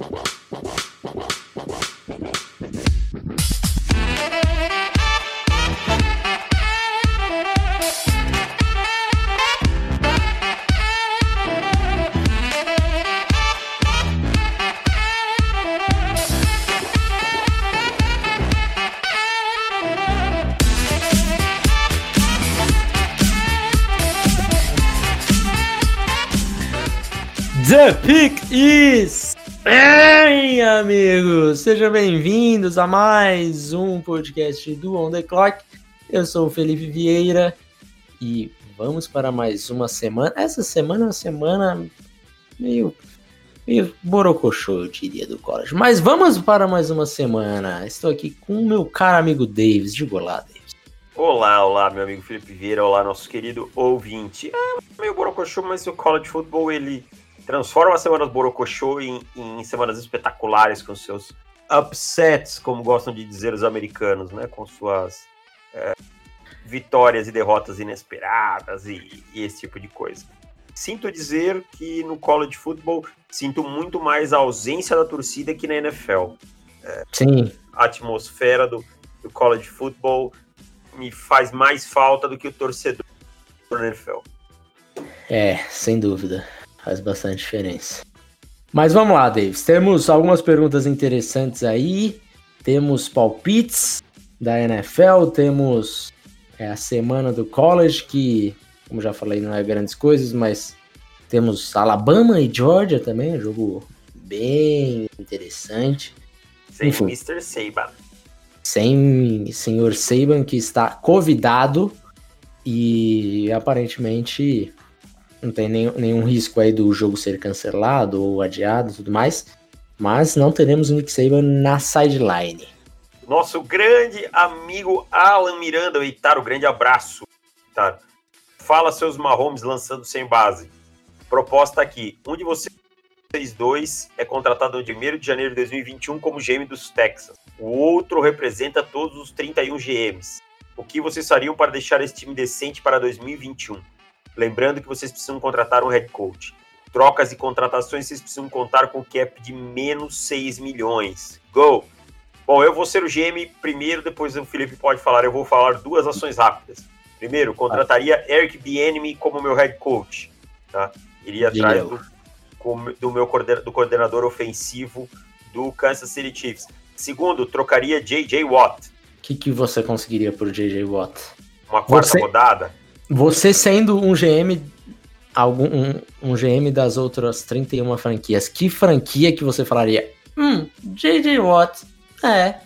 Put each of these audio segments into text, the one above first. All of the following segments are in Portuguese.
Whoa. Amigos, sejam bem-vindos a mais um podcast do On The Clock. Eu sou o Felipe Vieira e vamos para mais uma semana. Essa semana é uma semana meio, meio borocochô, eu diria, do college. Mas vamos para mais uma semana. Estou aqui com o meu caro amigo Davis. Diga olá, Davis. Olá, olá, meu amigo Felipe Vieira. Olá, nosso querido ouvinte. É meio borocochô, mas o college football, ele transforma as semanas Borocochô em, em semanas espetaculares com seus upsets, como gostam de dizer os americanos, né? Com suas é, vitórias e derrotas inesperadas e, e, esse tipo de coisa. Sinto dizer que no college football sinto muito mais a ausência da torcida que na NFL. É, Sim. A atmosfera do, do college football me faz mais falta do que o torcedor na NFL. É, sem dúvida. Faz bastante diferença. Mas vamos lá, Davis. Temos algumas perguntas interessantes aí. Temos palpites da NFL, temos é, a semana do college, que, como já falei, não é grandes coisas, mas temos Alabama e Georgia também, um jogo bem interessante. Sem Enfim, Mr. Saban. Sem senhor Saban, que está convidado e aparentemente não tem nenhum, nenhum risco aí do jogo ser cancelado ou adiado e tudo mais. Mas não teremos o Nick Saban na sideline. Nosso grande amigo Alan Miranda, o Itaro, grande abraço. Itaro. Fala seus Mahomes lançando sem base. Proposta aqui: um de vocês dois é contratado no 1 de janeiro de 2021 como GM dos Texas. O outro representa todos os 31 GMs. O que vocês fariam para deixar esse time decente para 2021? Lembrando que vocês precisam contratar um head coach. Trocas e contratações, vocês precisam contar com cap de menos 6 milhões. Go! Bom, eu vou ser o GM primeiro, depois o Felipe pode falar. Eu vou falar duas ações rápidas. Primeiro, contrataria Eric Bieniemy como meu head coach. Tá? Iria atrás do, do meu do coordenador ofensivo do Kansas City Chiefs. Segundo, trocaria J.J. Watt. O que, que você conseguiria por J.J. Watt? Uma quarta você... rodada? Você sendo um GM algum um, um, GM das outras 31 franquias, que franquia que você falaria? Hum, JJ Watt, é,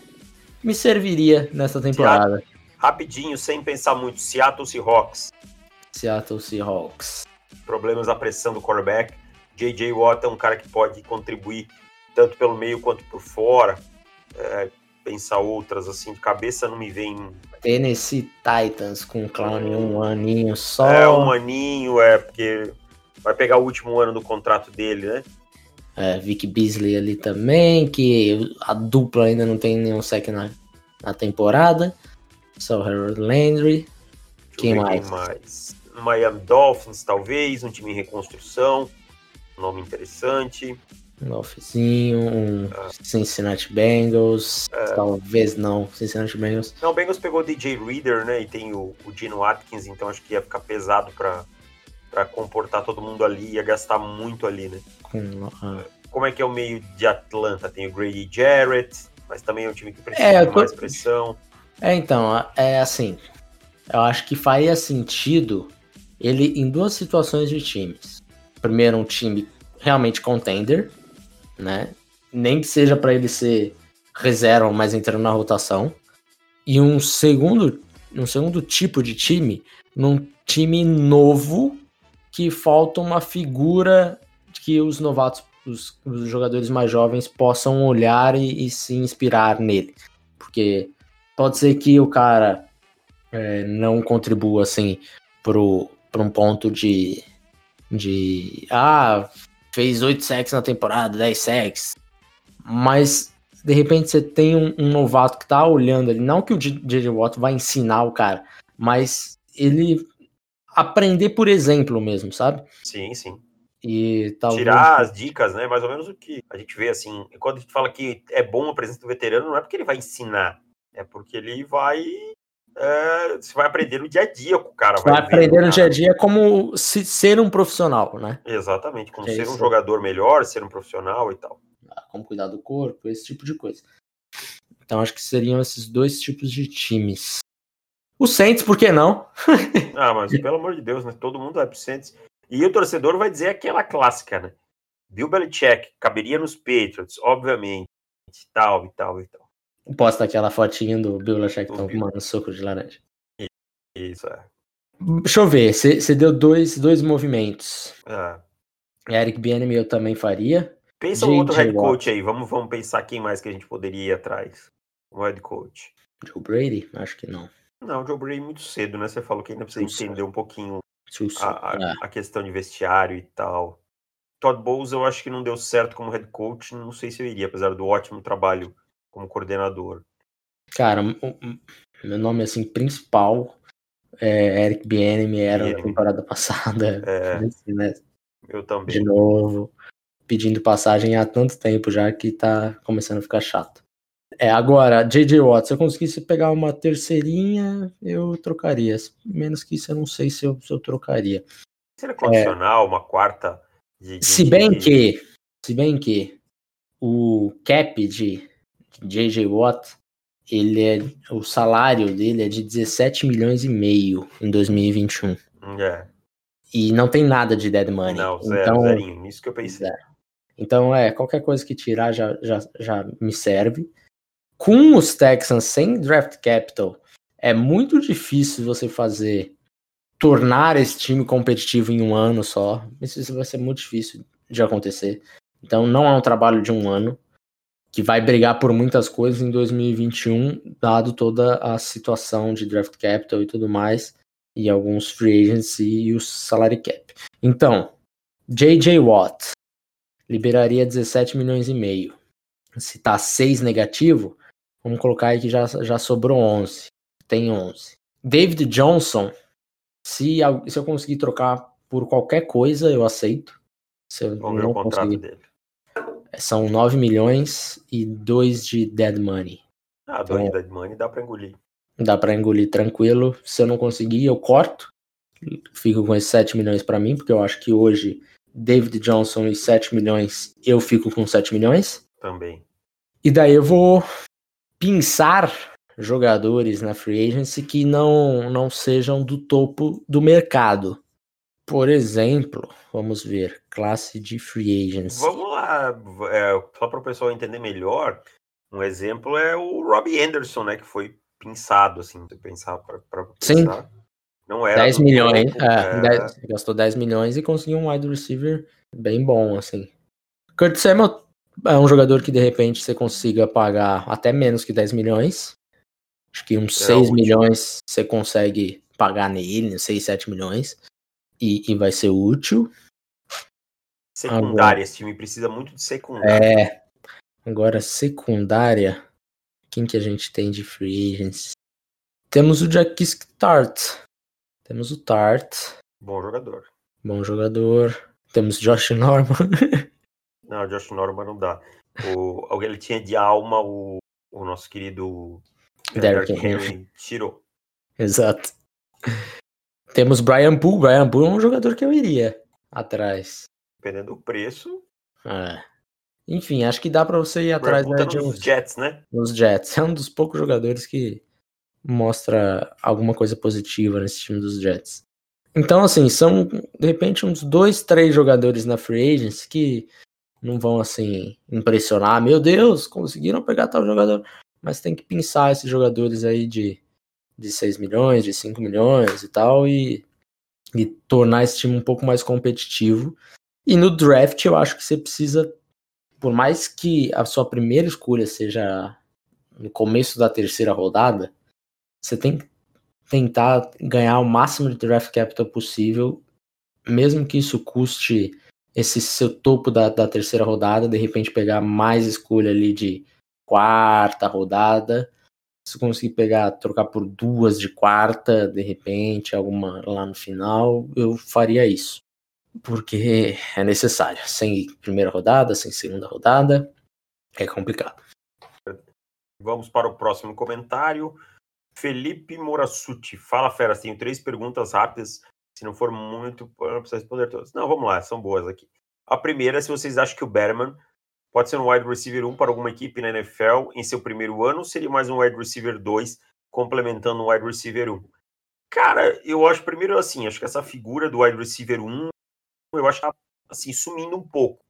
me serviria nessa temporada. Seattle, rapidinho, sem pensar muito, Seattle Seahawks. Seattle Seahawks. Problemas da pressão do quarterback. JJ Watt é um cara que pode contribuir tanto pelo meio quanto por fora. É, pensar outras, assim, de cabeça não me vem. Tennessee Titans com o Clown um aninho só. É, um aninho, é, porque vai pegar o último ano do contrato dele, né? É, Vic Beasley ali também, que a dupla ainda não tem nenhum sec na, na temporada. Só Harold Landry. Quem mais? quem mais? Miami Dolphins, talvez, um time em reconstrução. Nome interessante um Golfzinho, um ah. Cincinnati Bengals, é. talvez não, Cincinnati Bengals. Não, o Bengals pegou o DJ Reader, né, e tem o, o Gino Atkins, então acho que ia ficar pesado para para comportar todo mundo ali, ia gastar muito ali, né. Com, ah. Como é que é o meio de Atlanta? Tem o Grady Jarrett, mas também é um time que precisa é, de tô... mais pressão. É, então, é assim, eu acho que faria sentido ele em duas situações de times. Primeiro, um time realmente contender, né? Nem que seja para ele ser reserva, mas entrando na rotação. E um segundo, um segundo tipo de time, num time novo que falta uma figura que os novatos, os, os jogadores mais jovens possam olhar e, e, se inspirar nele. Porque pode ser que o cara é, não contribua assim para um ponto de, de ah, fez 8 sacks na temporada, 10 sacks. Mas de repente você tem um, um, novato que tá olhando ali, não que o J.J. Watt vai ensinar o cara, mas ele aprender por exemplo mesmo, sabe? Sim, sim. E talvez... Tirar as dicas, né? Mais ou menos o que a gente vê assim. Quando a gente fala que é bom a presença do veterano, não é porque ele vai ensinar, é porque ele vai. É, você vai aprender no dia a dia com o cara. Vai, vai aprender no dia a dia como se, ser um profissional, né? Exatamente, como é ser isso. um jogador melhor, ser um profissional e tal. Ah, como cuidar do corpo, esse tipo de coisa. Então acho que seriam esses dois tipos de times. O Saints, por que não? ah, mas pelo amor de Deus, né? Todo mundo vai pro Saints. E o torcedor vai dizer aquela clássica, né? Bill Belichick caberia nos Patriots, obviamente, tal e tal e tal. Posta aquela fotinha do Bill Belichick tomando suco de laranja. Isso, é. Deixa eu ver, você deu dois, dois movimentos. Ah. Eric Bieniemy eu também faria. Pensa um outro head coach aí, vamos, vamos pensar quem mais que a gente poderia ir atrás. Um head coach. Joe Brady? Acho que não. Não, o Joe Brady muito cedo, né? Você falou que ainda precisa entender um pouquinho a, a, é. a, questão de vestiário e tal. Todd Bowles eu acho que não deu certo como head coach, não sei se eu iria, apesar do ótimo trabalho como coordenador. Cara, meu nome assim principal é Eric Bieniemy, era na temporada passada. É, né? Eu também. De novo, pedindo passagem há tanto tempo já que tá começando a ficar chato. É, agora, J.J. Watt, se eu conseguisse pegar uma terceirinha, eu trocaria. Menos que isso, eu não sei se eu, se eu trocaria. Seria condicional, é, uma quarta? De, de, se bem que, se bem que o cap de J.J. Watt, ele é, o salário dele é de 17 milhões e meio em 2021. É. E não tem nada de dead money. Não, zero, então, zerinho, nisso que eu pensei. Então, é, qualquer coisa que tirar já, já, já me serve com os Texans sem draft capital, é muito difícil você fazer tornar esse time competitivo em um ano só. Isso vai ser muito difícil de acontecer. Então não é um trabalho de um ano que vai brigar por muitas coisas em 2021, dado toda a situação de draft capital e tudo mais, e alguns free agents e o salary cap. Então, JJ Watt liberaria 17 milhões e meio. Se tá 6 negativo, Vamos colocar aí que já, já sobrou 11. Tem 11. David Johnson, se, se eu conseguir trocar por qualquer coisa, eu aceito. Se eu Vamos não ver o contrato conseguir. dele. São 9 milhões e 2 de dead money. Ah, 2 então, de dead money dá pra engolir. Dá pra engolir tranquilo. Se eu não conseguir, eu corto. Fico com esses 7 milhões para mim, porque eu acho que hoje David Johnson e 7 milhões, eu fico com 7 milhões. Também. E daí eu vou pensar jogadores na free agency que não, não sejam do topo do mercado. Por exemplo, vamos ver, classe de free agency. Vamos lá, é, só para o pessoal entender melhor, um exemplo é o Robbie Anderson, né, que foi pensado, assim, pensar para Sim. Não era 10 milhões, tempo, é, é... 10, gastou 10 milhões e conseguiu um wide receiver bem bom, assim. Kurt Samuel é um jogador que de repente você consiga pagar até menos que 10 milhões. Acho que uns é 6 útil. milhões você consegue pagar nele, 6, 7 milhões. E, e vai ser útil. Secundária, agora, esse time precisa muito de secundária. É. Agora, secundária. Quem que a gente tem de free agents? Temos o Jackis Tart. Temos o Tart. Bom jogador. Bom jogador. Temos Josh Norman. Não, Josh Norman não dá. O, ele tinha de alma o, o nosso querido Derrick Henry. Tirou. Exato. Temos Brian Poole. Brian Poole é um jogador que eu iria atrás. Dependendo do preço. É. Enfim, acho que dá para você ir atrás né, de uns Jets, né? Nos Jets. É um dos poucos jogadores que mostra alguma coisa positiva nesse time dos Jets. Então, assim, são de repente uns dois, três jogadores na free agents que não vão assim impressionar, meu Deus, conseguiram pegar tal jogador, mas tem que pensar esses jogadores aí de, de 6 milhões, de 5 milhões e tal, e, e tornar esse time um pouco mais competitivo. E no draft eu acho que você precisa, por mais que a sua primeira escolha seja no começo da terceira rodada, você tem que tentar ganhar o máximo de draft capital possível, mesmo que isso custe esse seu topo da, da terceira rodada, de repente pegar mais escolha ali de quarta rodada. Se conseguir pegar, trocar por duas de quarta, de repente, alguma lá no final, eu faria isso. Porque é necessário. Sem primeira rodada, sem segunda rodada, é complicado. Vamos para o próximo comentário. Felipe Morassuti. Fala, Fera. Tenho três perguntas rápidas. Se não for muito, eu não preciso responder todas. Não, vamos lá, são boas aqui. A primeira é se vocês acham que o Berman pode ser um wide receiver 1 para alguma equipe na NFL em seu primeiro ano, ou seria mais um wide receiver 2 complementando um wide receiver 1? Cara, eu acho primeiro assim, acho que essa figura do wide receiver 1, eu acho que tá assim, sumindo um pouco,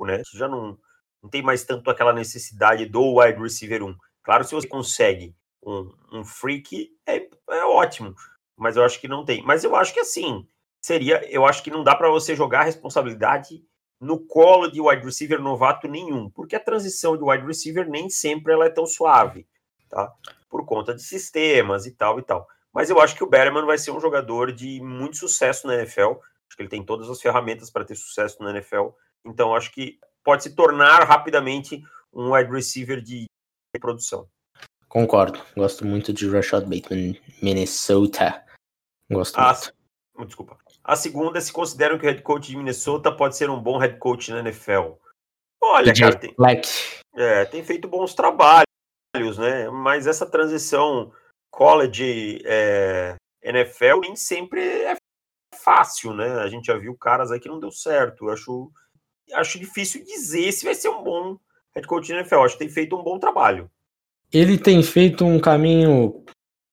né? Já não, não tem mais tanto aquela necessidade do wide receiver 1. Claro, se você consegue um, um freak, é, é ótimo, mas eu acho que não tem. Mas eu acho que assim, seria, eu acho que não dá para você jogar a responsabilidade no colo de wide receiver novato nenhum, porque a transição de wide receiver nem sempre ela é tão suave, tá? Por conta de sistemas e tal e tal. Mas eu acho que o Berman vai ser um jogador de muito sucesso na NFL. Acho que ele tem todas as ferramentas para ter sucesso na NFL. Então acho que pode se tornar rapidamente um wide receiver de produção. Concordo. Gosto muito de Rashad Bateman, Minnesota. Gosto ah, muito. Desculpa. A segunda é se consideram que o head coach de Minnesota pode ser um bom head coach na NFL. Olha, cara, tem, é, tem feito bons trabalhos, né? Mas essa transição college é, NFL nem sempre é fácil, né? A gente já viu caras aí que não deu certo. Eu acho, acho difícil dizer se vai ser um bom head coach na NFL. Acho que tem feito um bom trabalho. Ele tem feito um caminho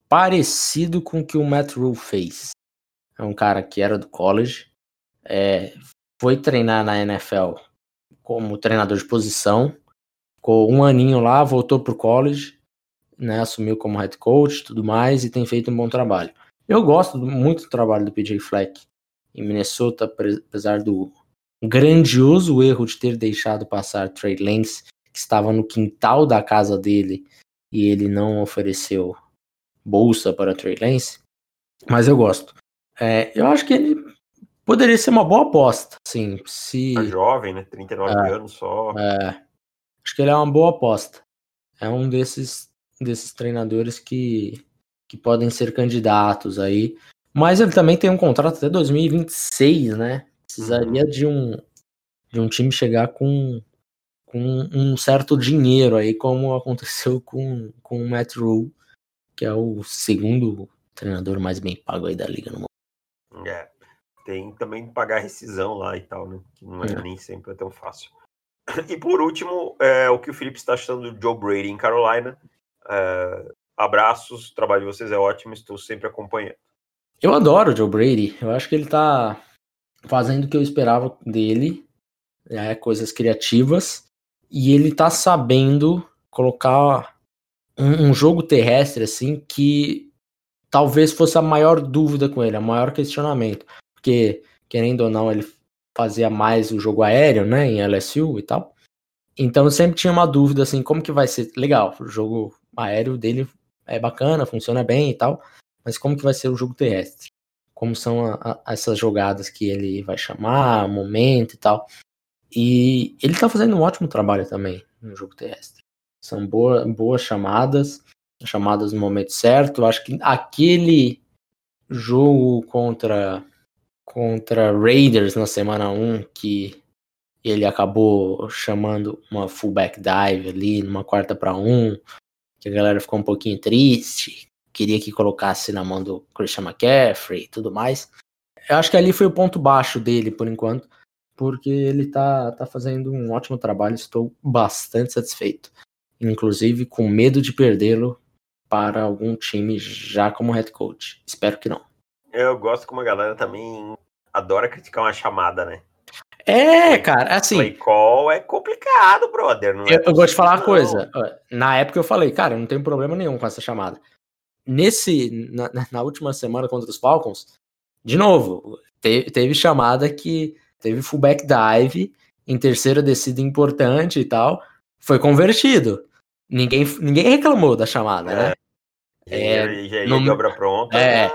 parecido com o que o Matt Rule fez. É um cara que era do college, é, foi treinar na NFL como treinador de posição, ficou um aninho lá, voltou pro college né, assumiu como head coach tudo mais e tem feito um bom trabalho. Eu gosto muito do trabalho do PJ Fleck em Minnesota, apesar do grandioso erro de ter deixado passar Trey Lance, que estava no quintal da casa dele e ele não ofereceu bolsa para Trey Lance. Mas eu gosto. É, eu acho que ele poderia ser uma boa aposta, sim. Se... Tá jovem, né? 39 é, anos só. É, acho que ele é uma boa aposta. É um desses desses treinadores que, que podem ser candidatos aí. Mas ele também tem um contrato até 2026, né? Precisaria uhum. de um de um time chegar com, com um certo dinheiro aí, como aconteceu com, com o Matt Rule, que é o segundo treinador mais bem pago aí da liga no mundo. É, tem também que pagar rescisão lá e tal, né? Que não é, é. nem sempre é tão fácil. E por último, é, o que o Felipe está achando do Joe Brady em Carolina. É, abraços, o trabalho de vocês é ótimo, estou sempre acompanhando. Eu adoro o Joe Brady, eu acho que ele tá fazendo o que eu esperava dele, é, coisas criativas, e ele tá sabendo colocar um, um jogo terrestre assim que talvez fosse a maior dúvida com ele, a maior questionamento, porque querendo ou não ele fazia mais o jogo aéreo, né, em LSU e tal. Então eu sempre tinha uma dúvida assim, como que vai ser legal, o jogo aéreo dele é bacana, funciona bem e tal, mas como que vai ser o jogo terrestre? Como são a, a, essas jogadas que ele vai chamar, momento e tal. E ele tá fazendo um ótimo trabalho também no jogo terrestre. São boa, boas chamadas, chamadas no momento certo. Acho que aquele jogo contra contra Raiders na semana 1 que ele acabou chamando uma fullback dive ali numa quarta para um, que a galera ficou um pouquinho triste, queria que colocasse na mão do Christian McCaffrey e tudo mais. Eu acho que ali foi o ponto baixo dele por enquanto, porque ele tá, tá fazendo um ótimo trabalho, estou bastante satisfeito. Inclusive com medo de perdê-lo para algum time já como head coach. Espero que não. Eu gosto como a galera também adora criticar uma chamada, né? É, cara, assim. Play call é complicado, brother. É eu, eu vou te falar uma coisa. Na época eu falei, cara, eu não tenho problema nenhum com essa chamada. Nesse, na, na última semana contra os Falcons, de novo, teve, teve chamada que teve fullback dive em terceira descida importante e tal. Foi convertido. Ninguém, ninguém reclamou da chamada, né? É, já ia no, de obra pronta. É,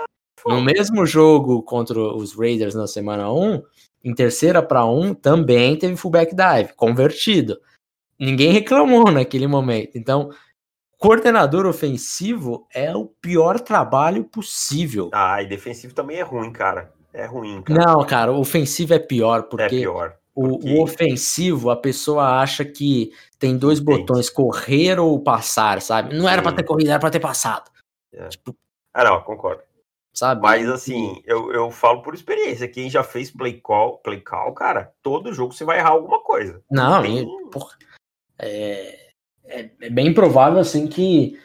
no mesmo jogo contra os Raiders na semana 1, em terceira para um, também teve fullback dive, convertido. Ninguém reclamou naquele momento. Então, coordenador ofensivo é o pior trabalho possível. Ah, e defensivo também é ruim, cara. é ruim, cara. Não, cara, o ofensivo é pior, porque é pior. O, o, ofensivo, a pessoa acha que tem dois botões, correr ou passar, sabe? Não era para ter corrido, era para ter passado. É. Tipo, ah, não, concordo. Sabe? Mas assim, eu, eu falo por experiência. Quem já fez play call, play call, cara, todo jogo você vai errar alguma coisa. Não, tem... porra, é, é, é, bem provável assim que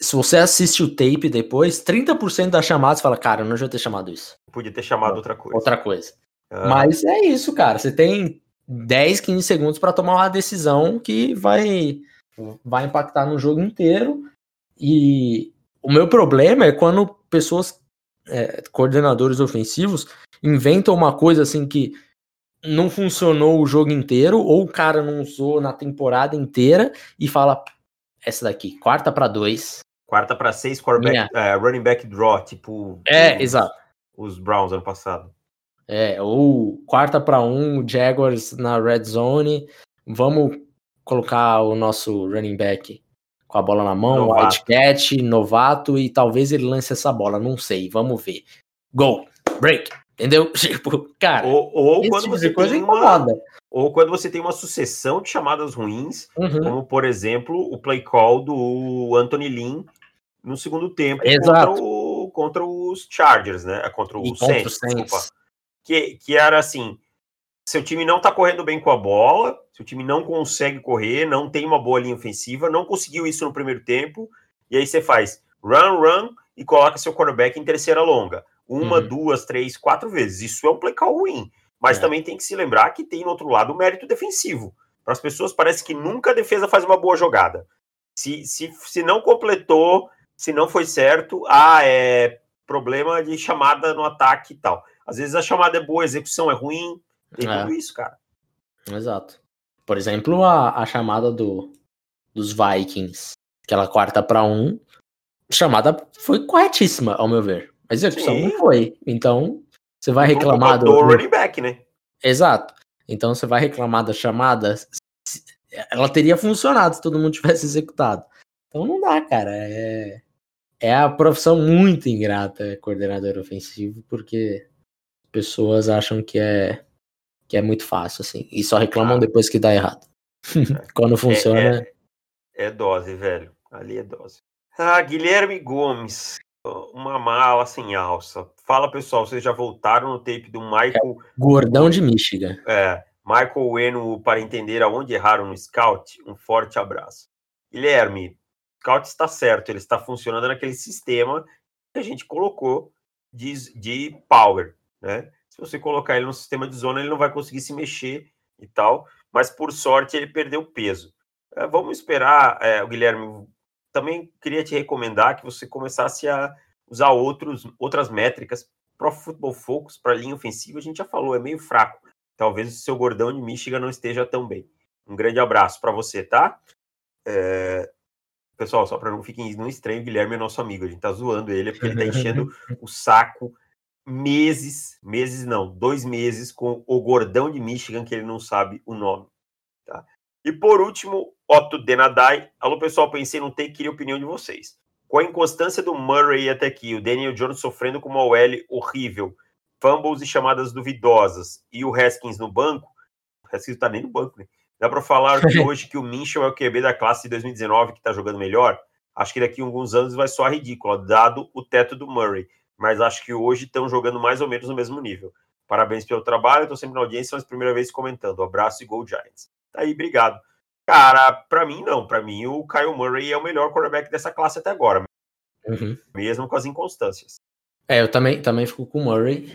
se você assiste o tape depois, 30% das chamadas fala, cara, eu não devia ter chamado isso. Podia ter chamado outra coisa. Outra coisa. Ah. Mas é isso, cara. Você tem 10, 15 segundos para tomar uma decisão que vai, vai impactar no jogo inteiro. E o meu problema é quando pessoas, é, coordenadores ofensivos, inventam uma coisa assim que não funcionou o jogo inteiro, ou o cara não usou na temporada inteira e fala: essa daqui, quarta para dois. Quarta para seis, quarterback, uh, running back draw, tipo. É, os, exato. Os Browns ano passado. É, ou quarta para um, Jaguars na red zone. Vamos colocar o nosso running back com a bola na mão, Wildcat, novato, e talvez ele lance essa bola, não sei, vamos ver. Gol, break, entendeu? Tipo, cara, ou, ou quando tipo você coisa tem uma, ou quando você tem uma sucessão de chamadas ruins, uhum. como por exemplo o play call do Anthony Lynn no segundo tempo Exato. contra, o, contra os Chargers, né? Contra o Saints, desculpa que, que era assim: seu time não tá correndo bem com a bola, seu time não consegue correr, não tem uma boa linha ofensiva, não conseguiu isso no primeiro tempo, e aí você faz run, run e coloca seu quarterback em terceira longa. Uma, uhum. duas, três, quatro vezes. Isso é um play call ruim. Mas é. também tem que se lembrar que tem no outro lado o mérito defensivo. Para as pessoas parece que nunca a defesa faz uma boa jogada. Se, se, se não completou, se não foi certo, ah, é problema de chamada no ataque e tal. Às vezes a chamada é boa, a execução é ruim, tem é. tudo isso, cara. Exato. Por exemplo, a, a chamada do, dos Vikings, aquela quarta para um, chamada foi corretíssima, ao meu ver. A execução Sim. não foi. Então, você vai reclamar do, do running back, né? Exato. Então, você vai reclamar da chamada. Ela teria funcionado se todo mundo tivesse executado. Então, não dá, cara. É, é a profissão muito ingrata, coordenador ofensivo, porque pessoas acham que é que é muito fácil, assim, e só reclamam ah. depois que dá errado. Quando é, funciona. É, é, é, dose, velho. Ali é dose. Ah, Guilherme Gomes, uma mala sem alça. Fala pessoal, vocês já voltaram no tape do Michael. É, gordão de Michigan. É. Michael Eno para entender aonde erraram no scout. Um forte abraço. Guilherme, o scout está certo, ele está funcionando naquele sistema que a gente colocou de, de power né? Se você colocar ele no sistema de zona, ele não vai conseguir se mexer e tal, mas por sorte ele perdeu peso. É, vamos esperar, é, o Guilherme. Também queria te recomendar que você começasse a usar outros, outras métricas. Pro Football Focus para linha ofensiva, a gente já falou, é meio fraco. Talvez o seu gordão de Michigan não esteja tão bem. Um grande abraço para você, tá? É... Pessoal, só para não fiquem no estranho, o Guilherme é nosso amigo. A gente tá zoando ele, porque ele tá enchendo o saco meses, meses não, dois meses com o gordão de Michigan, que ele não sabe o nome. Tá? E por último, Otto Denadai. Alô, pessoal, pensei no take, queria a opinião de vocês. Com a inconstância do Murray até aqui, o Daniel Jones sofrendo com uma OL horrível, fumbles e chamadas duvidosas, e o Haskins no banco, o Haskins tá nem no banco, né? Dá para falar que hoje que o Minchel é o QB da classe de 2019 que tá jogando melhor? Acho que daqui a alguns anos vai soar ridículo, dado o teto do Murray mas acho que hoje estão jogando mais ou menos no mesmo nível. Parabéns pelo trabalho, estou sempre na audiência, mas primeira vez comentando. Abraço e Gol Giants. Tá aí, obrigado. Cara, para mim não, para mim o Kyle Murray é o melhor quarterback dessa classe até agora, uhum. mesmo com as inconstâncias. É, eu também, também fico com o Murray,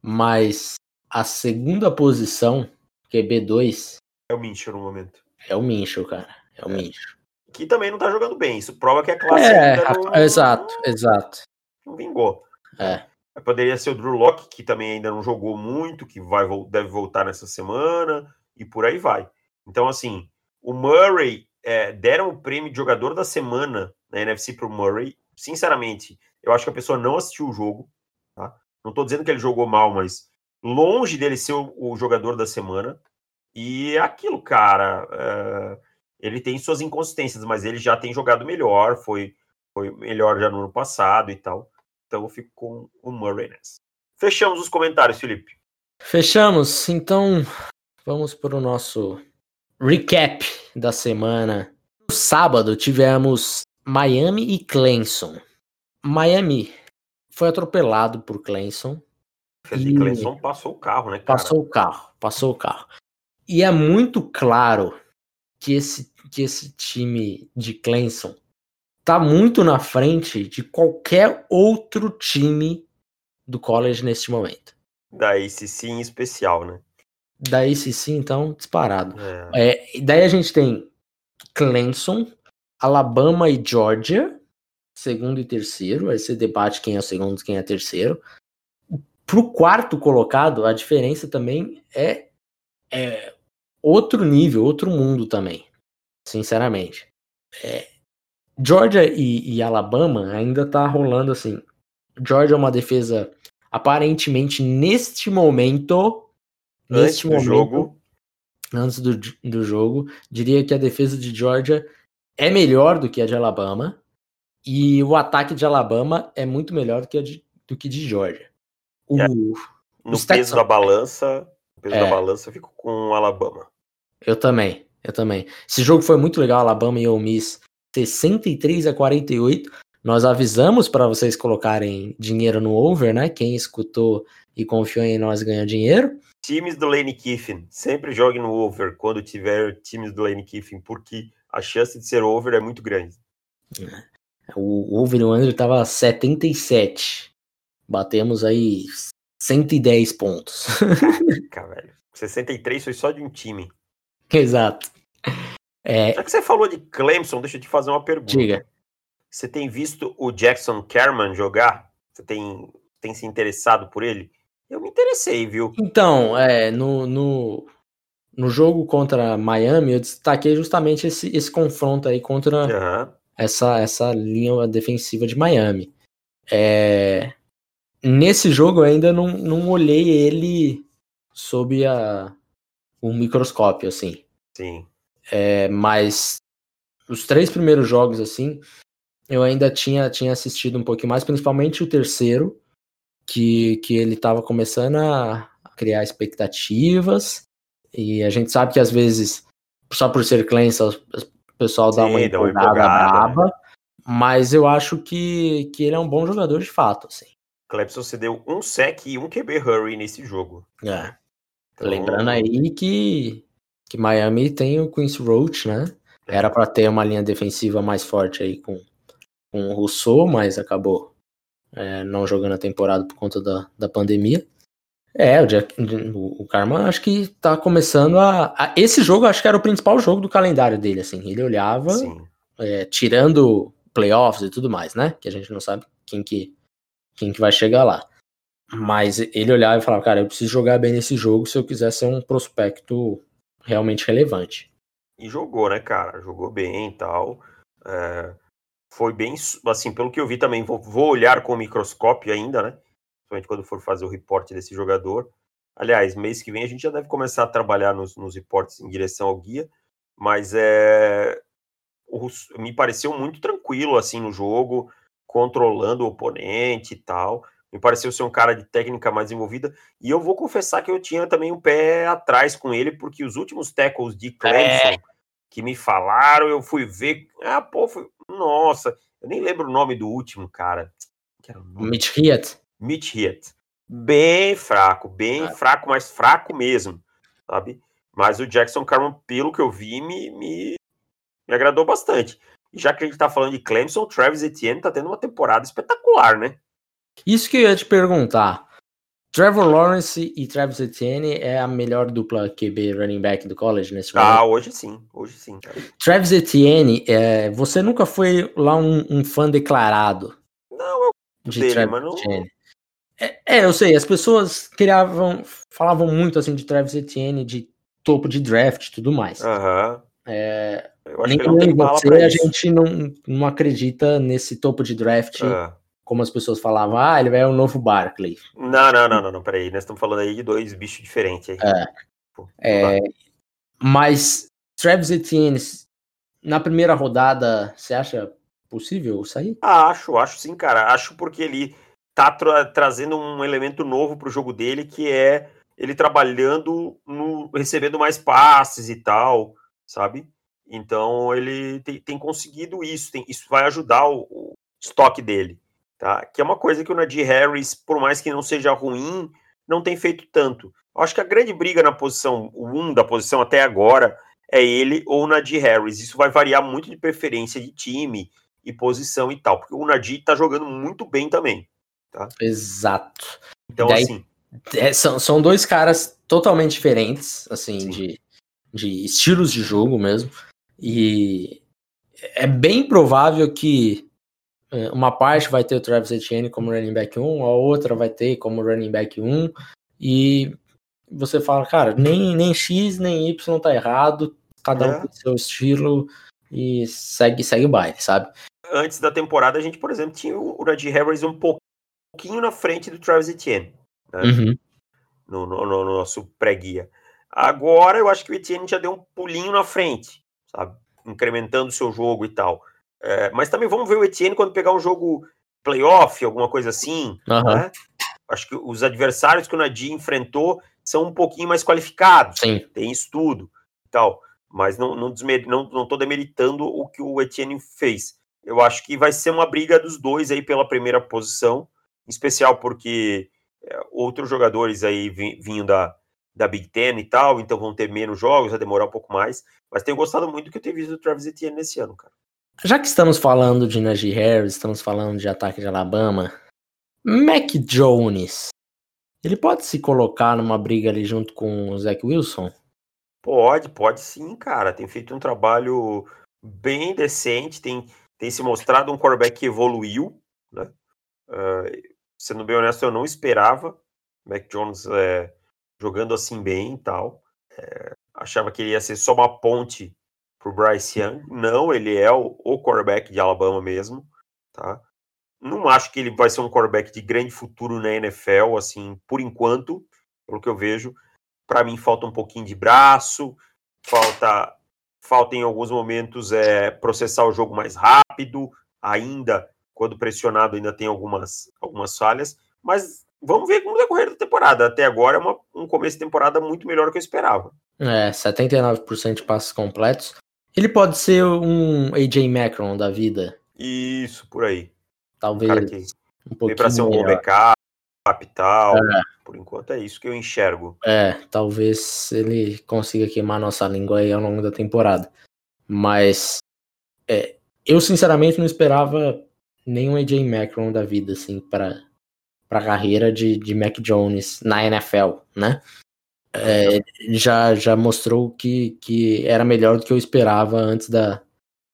mas a segunda posição, QB2... É o Minchel no momento. É o Minchel, cara, é o é. Minchel. Que também não tá jogando bem, isso prova que a classe é, não... Exato, exato. Não vingou. É. Poderia ser o Drew Locke, que também ainda não jogou muito, que vai, deve voltar nessa semana, e por aí vai. Então, assim, o Murray é, deram o prêmio de jogador da semana na NFC para o Murray. Sinceramente, eu acho que a pessoa não assistiu o jogo. Tá? Não estou dizendo que ele jogou mal, mas longe dele ser o, o jogador da semana. E é aquilo, cara. É, ele tem suas inconsistências, mas ele já tem jogado melhor, foi, foi melhor já no ano passado e tal. Então eu fico com o Murray nessa. Fechamos os comentários, Felipe. Fechamos. Então, vamos para o nosso recap da semana. No sábado tivemos Miami e Clemson. Miami foi atropelado por Clemson. E Clemson passou o carro, né, cara? Passou o carro, passou o carro. E é muito claro que esse, que esse time de Clemson tá muito na frente de qualquer outro time do college neste momento. Da ACC em especial, né? Da ACC, então, disparado. É. É, daí a gente tem Clemson, Alabama e Georgia, segundo e terceiro. Aí você debate quem é o segundo e quem é o terceiro. Pro quarto colocado, a diferença também é, é outro nível, outro mundo também. Sinceramente. É, Georgia e, e, Alabama ainda tá rolando assim. Georgia é uma defesa aparentemente neste momento. Neste antes momento, do jogo. Antes do, do jogo, diria que a defesa de Georgia é melhor do que a de Alabama. E o ataque de Alabama é muito melhor do que, de, do que de Georgia. O, é. No peso da balança, peso é. da balança, eu fico com o Alabama. Eu também, eu também. Esse jogo foi muito legal, Alabama e Ole Miss, 63 a 48. Nós avisamos para vocês colocarem dinheiro no over, né? Quem escutou e confiou em nós ganhou dinheiro. Times do Lane Kiffin, sempre jogue no over quando tiver times do Lane Kiffin, porque a chance de ser over é muito grande. O over no under estava 77. Batemos aí 110 pontos. Caraca, velho. 63 foi só de um time. Exato. É... Já que você falou de Clemson, deixa eu te fazer uma pergunta. Diga. Você tem visto o Jackson Kerman jogar? Você tem, tem se interessado por ele? Eu me interessei, viu? Então, é, no, no, no jogo contra Miami, eu destaquei justamente esse, esse confronto aí contra uhum. essa, essa linha defensiva de Miami. É, nesse jogo eu ainda não, não olhei ele sob a, o microscópio, assim. Sim. É, mas os três primeiros jogos, assim, eu ainda tinha, tinha assistido um pouquinho mais, principalmente o terceiro, que, que ele estava começando a criar expectativas. E a gente sabe que às vezes, só por ser Clemson, o pessoal dá Sim, uma empolgada braba. Né? Mas eu acho que, que ele é um bom jogador de fato, assim. Clemson cedeu um sec e um QB hurry nesse jogo. É. Então... Lembrando aí que, que Miami tem o Quincy Roach, né? É. Era para ter uma linha defensiva mais forte aí com, com o Rousseau, mas acabou é, não jogando a temporada por conta da, da pandemia. É, o, Jack, o, Karma acho que tá começando a, a, Esse jogo acho que era o principal jogo do calendário dele, assim. Ele olhava, é, tirando playoffs e tudo mais, né? Que a gente não sabe quem que, quem que vai chegar lá. Mas ele olhava e falava, cara, eu preciso jogar bem nesse jogo se eu quiser ser um prospecto realmente relevante. E jogou, né, cara? Jogou bem e tal. É, foi bem, assim, pelo que eu vi também, vou, vou olhar com o microscópio ainda, né? principalmente quando for fazer o reporte desse jogador. Aliás, mês que vem a gente já deve começar a trabalhar nos, nos reportes em direção ao guia, mas é, o, me pareceu muito tranquilo assim no jogo, controlando o oponente e tal. Me pareceu ser um cara de técnica mais envolvida. E eu vou confessar que eu tinha também um pé atrás com ele, porque os últimos tackles de Clemson é. que me falaram, eu fui ver. Ah, pô, fui, nossa, eu nem lembro o nome do último, cara. Mitch Hiett. Mitch Hit. Bem fraco, bem ah. fraco, mas fraco mesmo, sabe? Mas o Jackson Carman, pelo que eu vi, me, me, me agradou bastante. E já que a gente tá falando de Clemson, o Travis Etienne tá tendo uma temporada espetacular, né? Isso que eu ia te perguntar. Trevor Lawrence e Travis Etienne é a melhor dupla QB running back do college nesse momento? Ah, hoje sim, hoje sim. Cara. Travis Etienne, é, você nunca foi lá um, um fã declarado não, eu de dele, Travis não... Etienne? É, é, eu sei, as pessoas criavam, falavam muito assim de Travis Etienne, de topo de draft e tudo mais. Uhum. É, nem eu e você, a gente não, não acredita nesse topo de draft, uhum. Como as pessoas falavam, ah, ele vai o novo Barkley. Não, não, não, não, não, peraí, nós estamos falando aí de dois bichos diferentes aí. É. Pô, é mas Travis Etienne, na primeira rodada, você acha possível sair? Ah, acho, acho sim, cara. Acho porque ele tá tra trazendo um elemento novo para o jogo dele, que é ele trabalhando no recebendo mais passes e tal, sabe? Então ele tem, tem conseguido isso, tem, isso vai ajudar o, o, estoque dele, tá? Que é uma coisa que o Nadir Harris, por mais que não seja ruim, não tem feito tanto. Eu acho que a grande briga na posição 1 um da posição até agora é ele ou o Nadir Harris. Isso vai variar muito de preferência de time e posição e tal, porque o Nadir tá jogando muito bem também. Tá? Exato. Então, Daí, assim. É, são, são dois caras totalmente diferentes, assim, de, de estilos de jogo mesmo. E é bem provável que uma parte vai ter o Travis Etienne como running back 1, a outra vai ter como running back 1, e você fala, cara, nem, nem X nem Y tá errado, cada um é. com seu estilo e segue, segue o baile, sabe? Antes da temporada, a gente, por exemplo, tinha o Najee Harris um pouquinho na frente do Travis Etienne, né? Uhum. No, no, no, nosso pré-guia. Agora eu acho que o Etienne já deu um pulinho na frente, sabe? Incrementando o seu jogo e tal. É, mas também vamos ver o Etienne quando pegar um jogo playoff, alguma coisa assim. Uhum. Né? Acho que os adversários que o Nadir enfrentou são um pouquinho mais qualificados. Sim. Tem estudo e tal. Mas não, não, não, não tô demeritando o que o Etienne fez. Eu acho que vai ser uma briga dos dois aí pela primeira posição, em especial porque é, outros jogadores aí vinham da, da Big Ten e tal, então vão ter menos jogos, vai demorar um pouco mais. Mas tenho gostado muito do que eu tenho visto do Travis Etienne nesse ano, cara. Já que estamos falando de Najee Harris, estamos falando de ataque de Alabama, Mac Jones, ele pode se colocar numa briga ali junto com o Zach Wilson? Pode, pode sim, cara. Tem feito um trabalho bem decente, tem, tem se mostrado um quarterback que evoluiu, né? Uh, sendo bem honesto, eu não esperava Mac Jones é, jogando assim bem e tal. É, achava que ele ia ser só uma ponte pro Bryce Young. Não, ele é o, o quarterback de Alabama mesmo, tá? Não acho que ele vai ser um quarterback de grande futuro na NFL, assim, por enquanto, pelo que eu vejo. Para mim falta um pouquinho de braço, falta falta em alguns momentos é processar o jogo mais rápido, ainda quando pressionado ainda tem algumas algumas falhas, mas vamos ver como decorrer da temporada. Até agora é uma, um começo de temporada muito melhor do que eu esperava. É, 79% de passos completos. Ele pode ser um AJ Macron da vida. Isso, por aí. Talvez. Um cara que um pouquinho para ser um bom backup e tal. É. Por enquanto é isso que eu enxergo. É, talvez ele consiga queimar nossa língua aí ao longo da temporada. Mas é, eu sinceramente não esperava nenhum AJ Macron da vida, assim, para a carreira de, de Mac Jones na NFL, né? É, já, já mostrou que, que era melhor do que eu esperava antes da,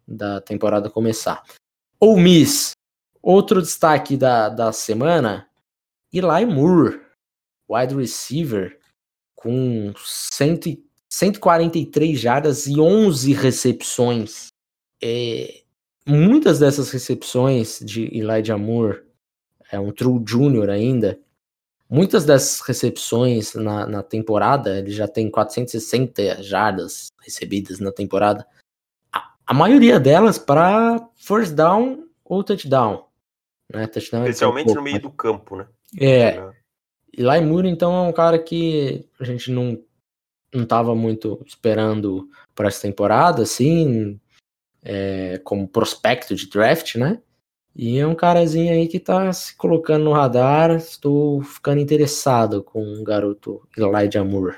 da temporada começar. Ou Miss, outro destaque da, da semana, Eli Moore, wide receiver, com 100, 143 jardas e 11 recepções. É, muitas dessas recepções de Elijah Moore, é um true junior ainda, Muitas dessas recepções na, na temporada, ele já tem 460 jardas recebidas na temporada. A, a maioria delas para first down ou touchdown. Né? touchdown é Especialmente é um no meio do campo, né? É. E lá em Moore, então, é um cara que a gente não, não tava muito esperando para essa temporada, assim, é, como prospecto de draft, né? E é um carazinho aí que tá se colocando no radar. Estou ficando interessado com o garoto Elijah Moore.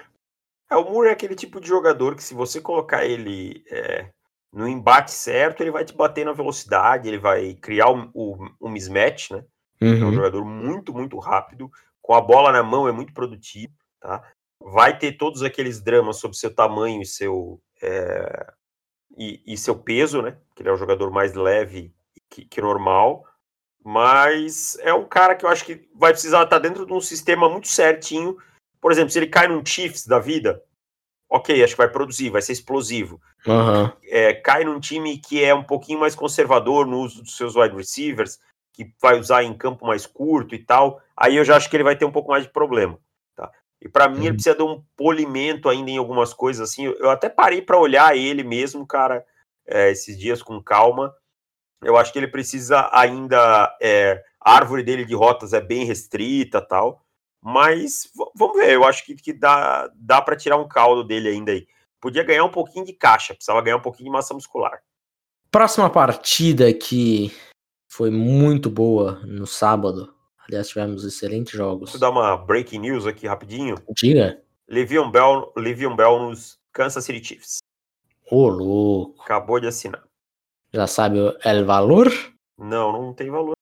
É, o Moore é aquele tipo de jogador que se você colocar ele é, no embate certo, ele vai te bater na velocidade, ele vai criar o, o, o mismatch, né? Uhum. É um uhum. jogador muito, muito rápido. Com a bola na mão é muito produtivo, tá? Vai ter todos aqueles dramas sobre seu tamanho e seu, é, e, e seu peso, né? Que ele é o jogador mais leve que, que normal, mas é um cara que eu acho que vai precisar estar dentro de um sistema muito certinho. Por exemplo, se ele cai num Chiefs da vida, ok, acho que vai produzir, vai ser explosivo. Uhum. É, cai num time que é um pouquinho mais conservador no uso dos seus wide receivers, que vai usar em campo mais curto e tal, aí eu já acho que ele vai ter um pouco mais de problema. Tá? E para mim, uhum. ele precisa de um polimento ainda em algumas coisas assim. Eu até parei para olhar ele mesmo, cara, é, esses dias com calma Eu acho que ele precisa ainda. É, a árvore dele de rotas é bem restrita tal. Mas vamos ver, eu acho que, que dá, dá para tirar um caldo dele ainda aí. Podia ganhar um pouquinho de caixa, precisava ganhar um pouquinho de massa muscular. Próxima partida que foi muito boa no sábado. Aliás, tivemos excelentes jogos. Vou dar uma breaking news aqui rapidinho. Diga. Le'Veon Bell, Le'Veon Bell nos Kansas City Chiefs. Ô, louco. Acabou de assinar. Já sabe o el valor? Não, não tem valor.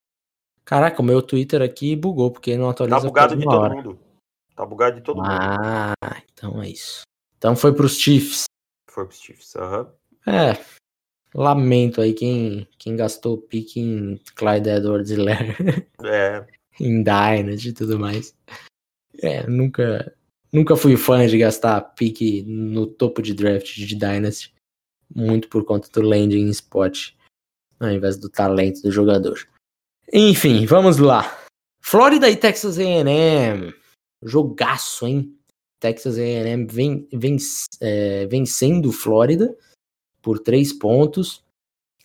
Caraca, o meu Twitter aqui bugou, porque não atualiza. Tá bugado de todo hora. mundo. Tá bugado de todo ah, mundo. Ah, então é isso. Então foi pros Chiefs. Foi pros Chiefs, aham. Uhum. É. Lamento aí quem, quem gastou o pique em Clyde Edwards e É. em Dynasty e tudo mais. É, nunca, nunca fui fã de gastar pique no topo de draft de Dynasty. Muito por conta do landing spot, ao invés do talento do jogador. Enfim, vamos lá. Flórida e Texas A&M. Jogaço, hein? Texas A&M vem, vem é, vencendo Flórida por três pontos.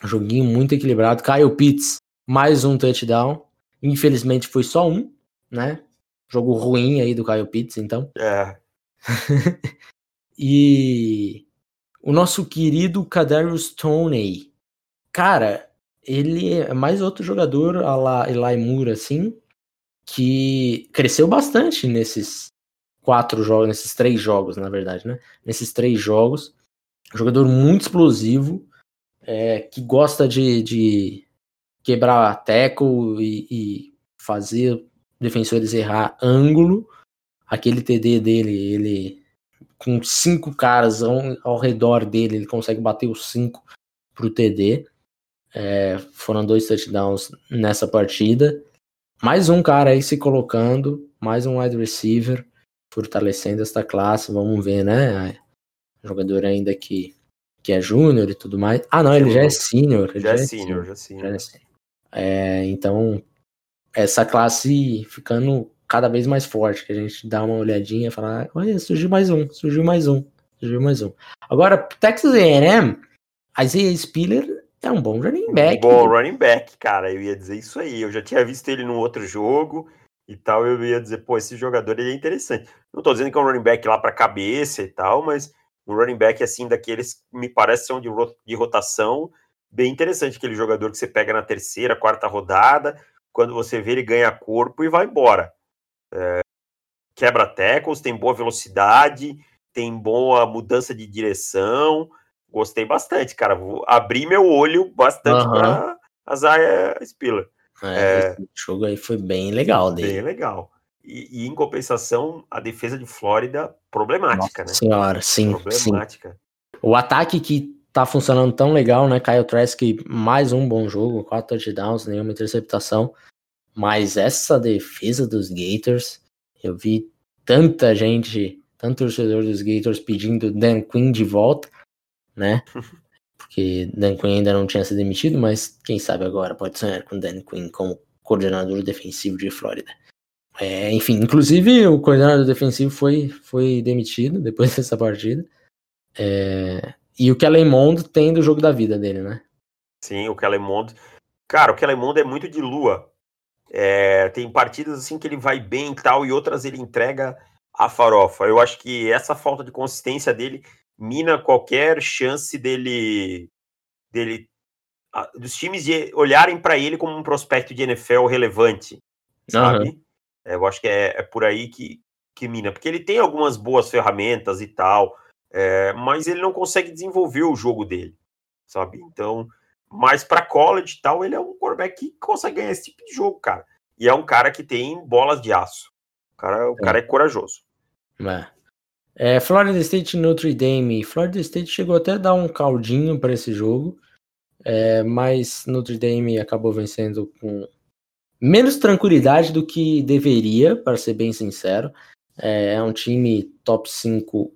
Joguinho muito equilibrado. Kyle Pitts, mais um touchdown. Infelizmente foi só um, né? Jogo ruim aí do Kyle Pitts, então. É. e o nosso querido Kadarius Toney. Cara, ele é mais outro jogador, a la Eli Moore, assim, que cresceu bastante nesses quatro jogos, nesses três jogos, na verdade, né? Nesses três jogos. Jogador muito explosivo, é, que gosta de, de quebrar tackle e, e fazer defensores errar ângulo. Aquele TD dele, ele com cinco caras ao, ao redor dele, ele consegue bater os cinco pro TD. É, foram dois touchdowns nessa partida. Mais um cara aí se colocando, mais um wide receiver, fortalecendo esta classe. Vamos ver, né? Jogador ainda que, que é júnior e tudo mais. Ah, não, ele já é senior. Já, já, é senior, já é senior. É, então, essa classe ficando cada vez mais forte, que a gente dá uma olhadinha e fala, olha, surgiu mais um, surgiu mais um, surgiu mais um. Agora, Texas A&M, Isaiah Spiller é um bom running back. Um bom running back, cara. Eu ia dizer isso aí. Eu já tinha visto ele num outro jogo e tal. Eu ia dizer, pô, esse jogador ele é interessante. Não tô dizendo que é um running back lá para cabeça e tal, mas um running back assim daqueles me parece são de, de rotação bem interessante. Aquele jogador que você pega na terceira, quarta rodada, quando você vê ele ganha corpo e vai embora. É, quebra tackles, tem boa velocidade, tem boa mudança de direção gostei bastante, cara. Vou abrir meu olho bastante uhum. para a Zaya Spiller. É, é, jogo aí foi bem legal dele. Bem legal. E, e, em compensação, a defesa de Flórida problemática, Nossa né? Senhora, sim. Problemática. Sim. O ataque que tá funcionando tão legal, né? Kyle Trask, mais um bom jogo, quatro touchdowns, nenhuma interceptação. Mas essa defesa dos Gators, eu vi tanta gente, tanto torcedor dos Gators pedindo Dan Quinn de volta né? Porque Dan Quinn ainda não tinha sido demitido, mas quem sabe agora pode sonhar com Dan Quinn como coordenador defensivo de Flórida. É, enfim, inclusive o coordenador defensivo foi, foi demitido depois dessa partida. É, e o Kellen Mond tem do jogo da vida dele, né? Sim, o Kellen Mond. Cara, o Kellen Mond é muito de lua. É, tem partidas assim que ele vai bem e tal, e outras ele entrega a farofa. Eu acho que essa falta de consistência dele mina qualquer chance dele, dele dos times de olharem para ele como um prospecto de NFL relevante, sabe? Uhum. Eu acho que é, é, por aí que, que mina, porque ele tem algumas boas ferramentas e tal, é, mas ele não consegue desenvolver o jogo dele, sabe? Então, mas para college e tal, ele é um quarterback que consegue ganhar esse tipo de jogo, cara. E é um cara que tem bolas de aço. O cara, o é. cara é corajoso. É. É, Florida State e Notre Dame. Florida State chegou até a dar um caldinho para esse jogo, é, mas Notre Dame acabou vencendo com menos tranquilidade do que deveria, para ser bem sincero. É, é um time top 5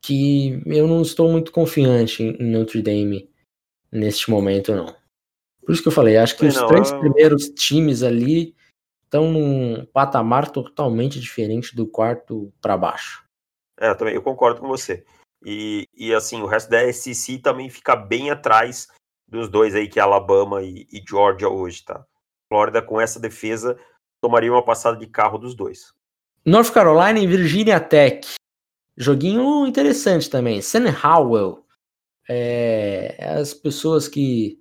que eu não estou muito confiante em Notre Dame neste momento, não. Por isso que eu falei, acho que os não, três eu... primeiros times ali estão num patamar totalmente diferente do quarto para baixo. É, eu também, eu concordo com você. E, e assim, o resto da SEC também fica bem atrás dos dois aí, que é Alabama e, e Georgia hoje, tá? Flórida, com essa defesa, tomaria uma passada de carro dos dois. North Carolina e Virginia Tech. Joguinho interessante também. Sam Howell. É, as pessoas que,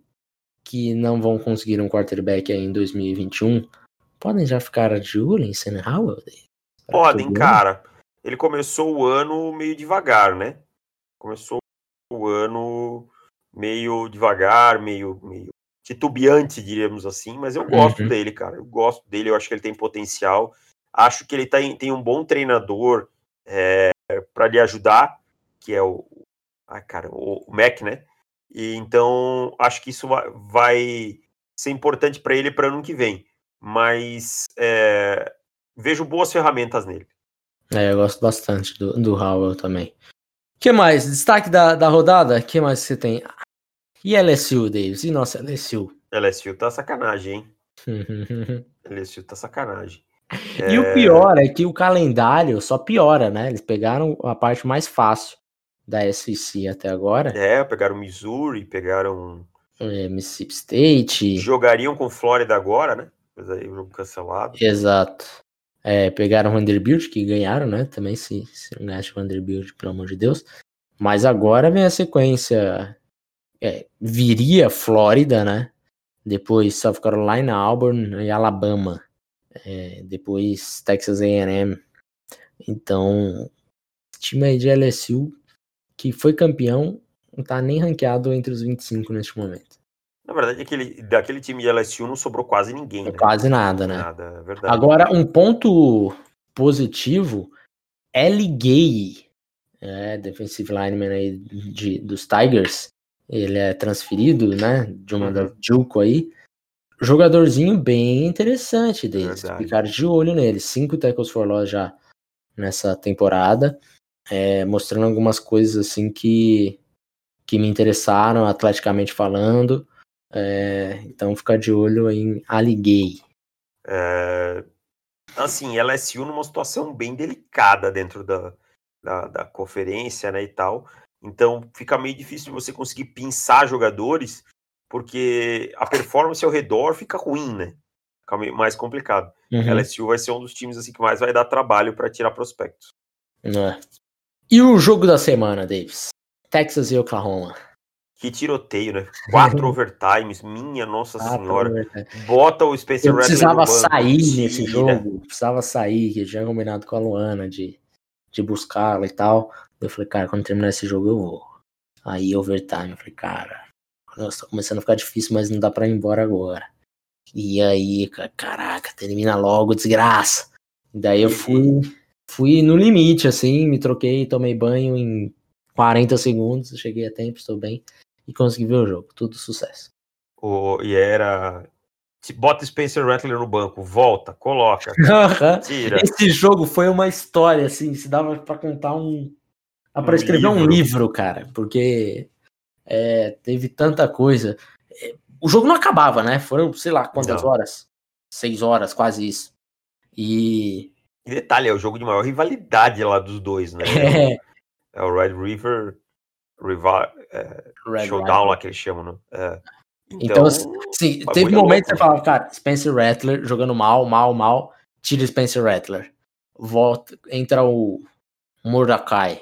que não vão conseguir um quarterback aí em 2021 podem já ficar de olho em Sam Howell? Podem, cara. Ele começou o ano meio devagar, né? Começou o ano meio devagar, meio, meio titubeante, diríamos assim, mas eu gosto uhum. dele, cara. Eu gosto dele, eu acho que ele tem potencial. Acho que ele tem, tem um bom treinador é, para lhe ajudar, que é o, ah, cara, o, Mac, né? E então acho que isso vai, vai ser importante para ele para ano que vem. Mas é, vejo boas ferramentas nele. É, eu gosto bastante do, do Howell também. O que mais? Destaque da, da rodada? O que mais você tem? E LSU, Davis? E nossa, LSU? LSU tá sacanagem, hein? LSU tá sacanagem. E é... o pior é que o calendário só piora, né? Eles pegaram a parte mais fácil da SEC até agora. É, pegaram Missouri, pegaram é, Mississippi State. Jogariam com Flórida agora, né? Mas aí o jogo cancelado. Exato. É, pegaram Vanderbilt, que ganharam, né? Também se, se não ganhasse Vanderbilt, pelo amor de Deus. Mas agora vem a sequência é, viria Flórida, né? Depois South Carolina, Auburn e Alabama. É, depois Texas A&M. Então, time aí de LSU que foi campeão não tá nem ranqueado entre os 25 neste momento. Na verdade, aquele, daquele time de LSU não sobrou quase ninguém. Né? Quase nada, né? Nada, é verdade. Agora, um ponto positivo, L. Gay, é, defensive lineman aí de, dos Tigers, ele é transferido, né, de uma da uhum. Juco aí. Jogadorzinho bem interessante deles. Ficar de olho nele. Cinco tackles for loss já nessa temporada. É, mostrando algumas coisas assim que, que me interessaram, atleticamente falando. É, então ficar de olho em Aliguei. É, assim, LSU numa situação bem delicada dentro da, da, da conferência, né, e tal. Então fica meio difícil você conseguir pensar jogadores, porque a performance ao redor fica ruim, né? Fica meio mais complicado. Uhum. LSU vai ser um dos times assim que mais vai dar trabalho para tirar prospectos. É. E o jogo da semana, Davis? Texas e Oklahoma. Que tiroteio, né? Quatro overtimes, minha nossa senhora. Bota o Spencer Rattler precisava sair nesse jogo, precisava sair, que eu tinha combinado com a Luana de, de buscá-la e tal. Eu falei, cara, quando terminar esse jogo eu vou. Aí overtime, eu falei, cara, nossa, tá começando a ficar difícil, mas não dá pra ir embora agora. E aí, caraca, termina logo, desgraça. E daí eu fui, fui no limite, assim, me troquei, tomei banho em 40 segundos, cheguei a tempo, estou bem, e consegui ver o jogo. Tudo sucesso. Oh, e era. Bota Spencer Rattler no banco, volta, coloca. tira. Esse jogo foi uma história, assim, se dava para contar um, Dá pra escrever livro. um livro, cara, porque é, teve tanta coisa. O jogo não acabava, né? Foram, sei lá, quantas não. horas? Seis horas, quase isso. E. E detalhe, é o jogo de maior rivalidade lá dos dois, né? É, é o Red River Rival, é, Red Showdown lá que eles chamam, né? É. Então, então sim, teve momentos que você falava, cara, Spencer Rattler jogando mal, mal, mal, tira Spencer Rattler. Volta, entra o Mordecai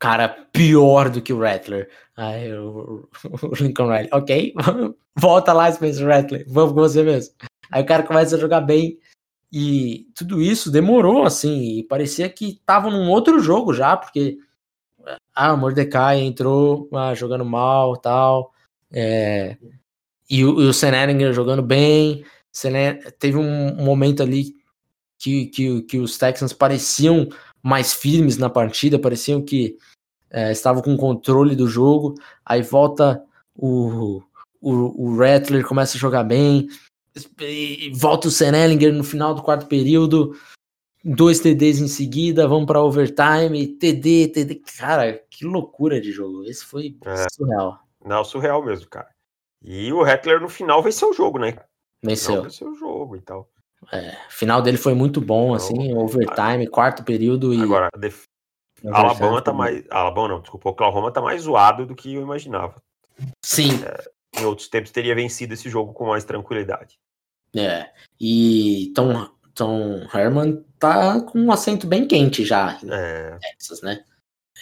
cara pior do que o Rattler. Aí o, o Lincoln Riley, ok, volta lá, Spencer Rattler, vamos com você mesmo. Aí o cara começa a jogar bem. E tudo isso demorou, assim, e parecia que tava num outro jogo já, porque ah, o Mordecai entrou ah, jogando mal tal. É, e, e o Seneringer jogando bem. teve um momento ali que, que, que os Texans pareciam mais firmes na partida, pareciam que é, estavam com controle do jogo, aí volta o, o, o Rattler, começa a jogar bem, volta o Senelinger no final do quarto período, dois TDs em seguida, vamos para overtime, TD, TD, cara, que loucura de jogo, esse foi é. surreal. Não, surreal mesmo, cara. E o Rattler no final venceu o jogo, né? Venceu. Não, venceu o jogo e tal. É, final dele foi muito bom, assim, overtime, quarto período e. Agora, a, def... Alabama tá mais. Alabama não, desculpa, Oklahoma tá mais zoado do que eu imaginava. Sim. É... em outros tempos teria vencido esse jogo com mais tranquilidade. É, e Tom, Tom Herman tá com um assento bem quente já em É, Texas, né?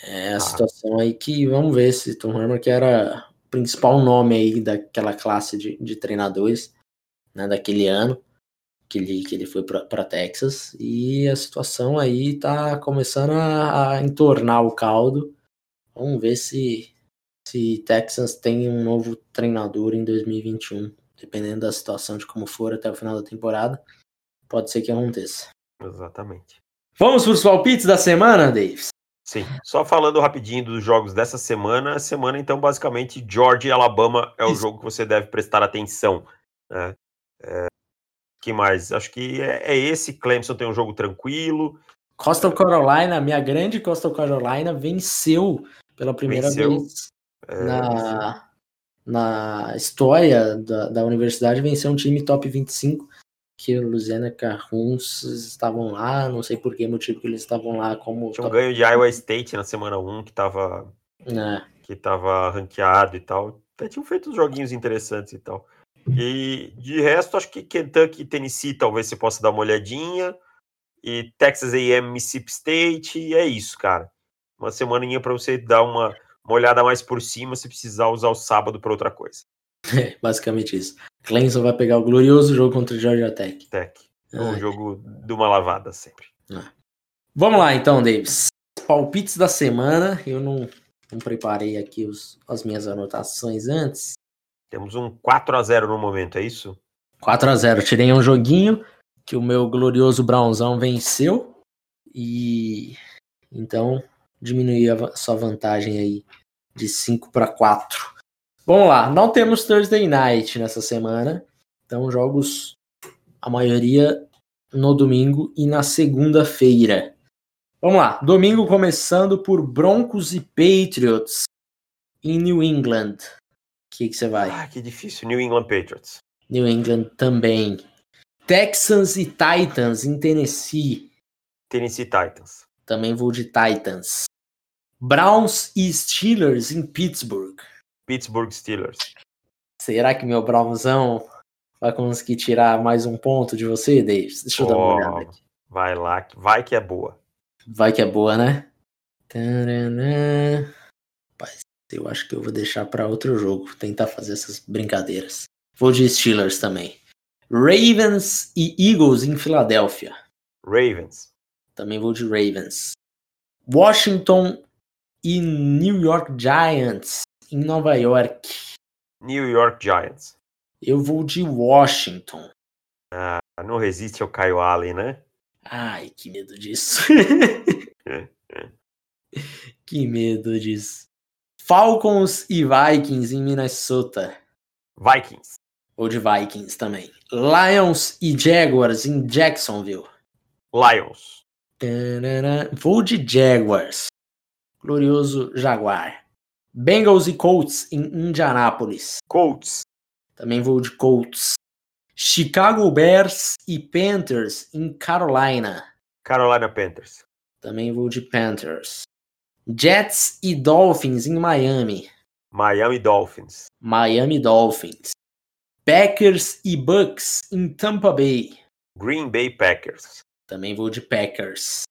É a Ah. situação aí que vamos ver se Tom Herman, que era o principal nome aí daquela classe de, de treinadores, né, daquele ano que ele, que ele foi para Texas, e a situação aí tá começando a, a entornar o caldo. Vamos ver se, se Texas tem um novo treinador em 2021, dependendo da situação de como for até o final da temporada, pode ser que aconteça. exatamente. Vamos para os palpites da semana, Davis? Sim, só falando rapidinho dos jogos dessa semana, a semana então basicamente Georgia e Alabama é o Isso. jogo que você deve prestar atenção. Né? É, que mais? Acho que é, é esse. Clemson tem um jogo tranquilo. Coastal Carolina, minha grande Coastal Carolina, venceu pela primeira Venceu. vez É, na, na história da, da universidade, venceu um time top 25, que o Louisiana Carruns estavam lá, não sei por que motivo que eles estavam lá como Tinha um top, ganho de Iowa State na semana 1 que tava, né? que tava ranqueado e tal. Até tinham feito uns joguinhos interessantes e tal. E de resto, acho que Kentucky e Tennessee talvez você possa dar uma olhadinha. E Texas A&M, Mississippi State, e é isso, cara. Uma semaninha para você dar uma, uma olhada mais por cima se precisar usar o sábado para outra coisa. É, basicamente isso. Clemson vai pegar o glorioso jogo contra o Georgia Tech. Tech. É um Ai. jogo de uma lavada sempre. Vamos lá então, Davis. Palpites da semana. Eu não, não preparei aqui os, as minhas anotações antes. Temos um 4 a 0 no momento, é isso? 4 a 0 Tirei um joguinho que o meu glorioso Brownzão venceu. E então diminuí a sua vantagem aí de 5 para 4. Vamos lá, não temos Thursday Night nessa semana. Então, jogos, a maioria no domingo e na segunda-feira. Vamos lá, domingo começando por Broncos e Patriots em New England. O que você vai? Ah, que difícil. New England Patriots. New England também. Texans e Titans em Tennessee. Tennessee Titans. Também vou de Titans. Browns e Steelers em Pittsburgh. Pittsburgh Steelers. Será que meu Brownzão vai conseguir tirar mais um ponto de você, Davis? Deixa eu dar uma olhada aqui. Vai lá, que- vai que é boa. Vai que é boa, né? Taranã. Rapaz, eu acho que eu vou deixar para outro jogo. Tentar fazer essas brincadeiras. Vou de Steelers também. Ravens e Eagles em Filadélfia. Ravens. Também vou de Ravens. Washington e New York Giants em Nova York. New York Giants. Eu vou de Washington. Ah, não resiste ao Kyle Allen, né? Ai, que medo disso. que medo disso. Falcons e Vikings em Minnesota. Vikings. Ou de Vikings também. Lions e Jaguars em Jacksonville. Lions. Tarará. Vou de Jaguars. Glorioso Jaguar. Bengals e Colts em Indianápolis. Colts. Também vou de Colts. Chicago Bears e Panthers em Carolina. Carolina Panthers. Também vou de Panthers. Jets e Dolphins em Miami. Miami Dolphins. Miami Dolphins. Packers e Bucks em Tampa Bay. Green Bay Packers. Também vou de Packers.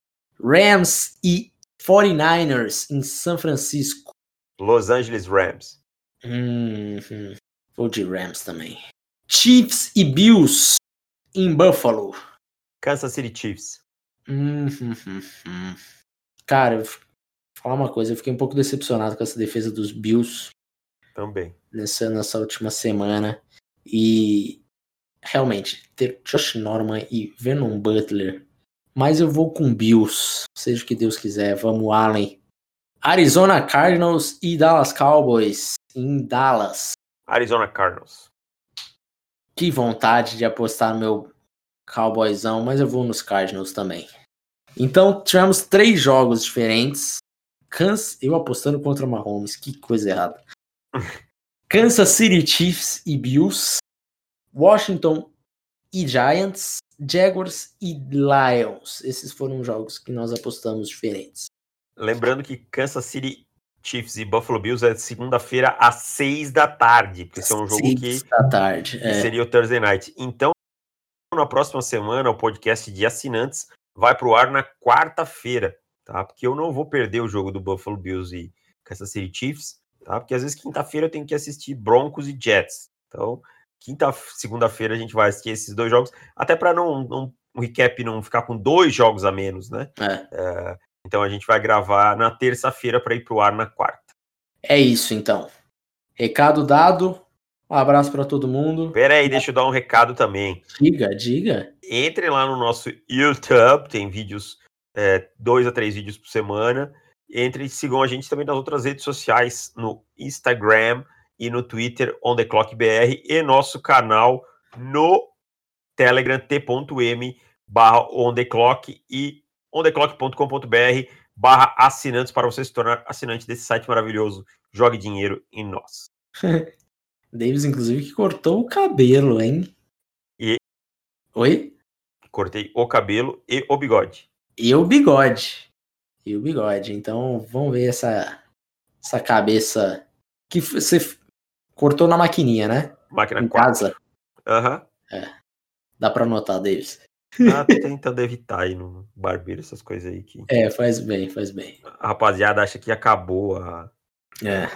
Rams e 49ers em São Francisco. Los Angeles Rams. Uhum. Vou de Rams também. Chiefs e Bills em Buffalo. Kansas City Chiefs. Uhum. Cara, eu vou falar uma coisa, eu fiquei um pouco decepcionado com essa defesa dos Bills Também. nessa, nessa última semana. E realmente, ter Josh Norman e Vernon Butler. Mas eu vou com Bills, seja o que Deus quiser. Vamos, Allen. Arizona Cardinals e Dallas Cowboys em Dallas. Arizona Cardinals. Que vontade de apostar no meu Cowboyzão, mas eu vou nos Cardinals também. Então, tivemos três jogos diferentes. Kansas, eu apostando contra Mahomes, que coisa errada. Kansas City Chiefs e Bills. Washington e Giants. Jaguars e Lions. Esses foram jogos que nós apostamos diferentes. Lembrando que Kansas City Chiefs e Buffalo Bills é segunda-feira às seis da tarde, porque esse é um jogo que, tarde. que É. seria o Thursday Night. Então, na próxima semana, o podcast de assinantes vai pro ar na quarta-feira, tá? Porque eu não vou perder o jogo do Buffalo Bills e Kansas City Chiefs, tá? Porque às vezes quinta-feira eu tenho que assistir Broncos e Jets. Então, quinta, segunda-feira a gente vai assistir esses dois jogos, até para não, não o recap não ficar com dois jogos a menos, né? É. Então a gente vai gravar na terça-feira para ir pro ar na quarta. É isso, então. Recado dado. Um abraço para todo mundo. Pera aí, deixa eu dar um recado também. Diga, diga. Entre lá no nosso YouTube, tem vídeos, é, dois a três vídeos por semana. Entre e sigam a gente também nas outras redes sociais, no Instagram e no Twitter, On The Clock BR, e nosso canal no Telegram, t.m barra On The Clock e ontheclock.com.br barra assinantes para você se tornar assinante desse site maravilhoso. Jogue dinheiro em nós. Davis, inclusive, que cortou o cabelo, hein? E- Oi? Cortei o cabelo e o bigode. E o bigode. E o bigode. Então, vamos ver essa, essa cabeça que você cortou na maquininha, né? Máquina Em 4. casa. Aham. Dá pra anotar, Davis. Ah, tô tentando evitar aí no barbeiro essas coisas aí que É, faz bem, faz bem. a rapaziada acha que acabou a É.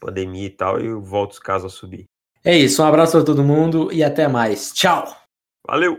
pandemia e tal, e volta os casos a subir. É isso, um abraço pra todo mundo e até mais. Tchau! Valeu!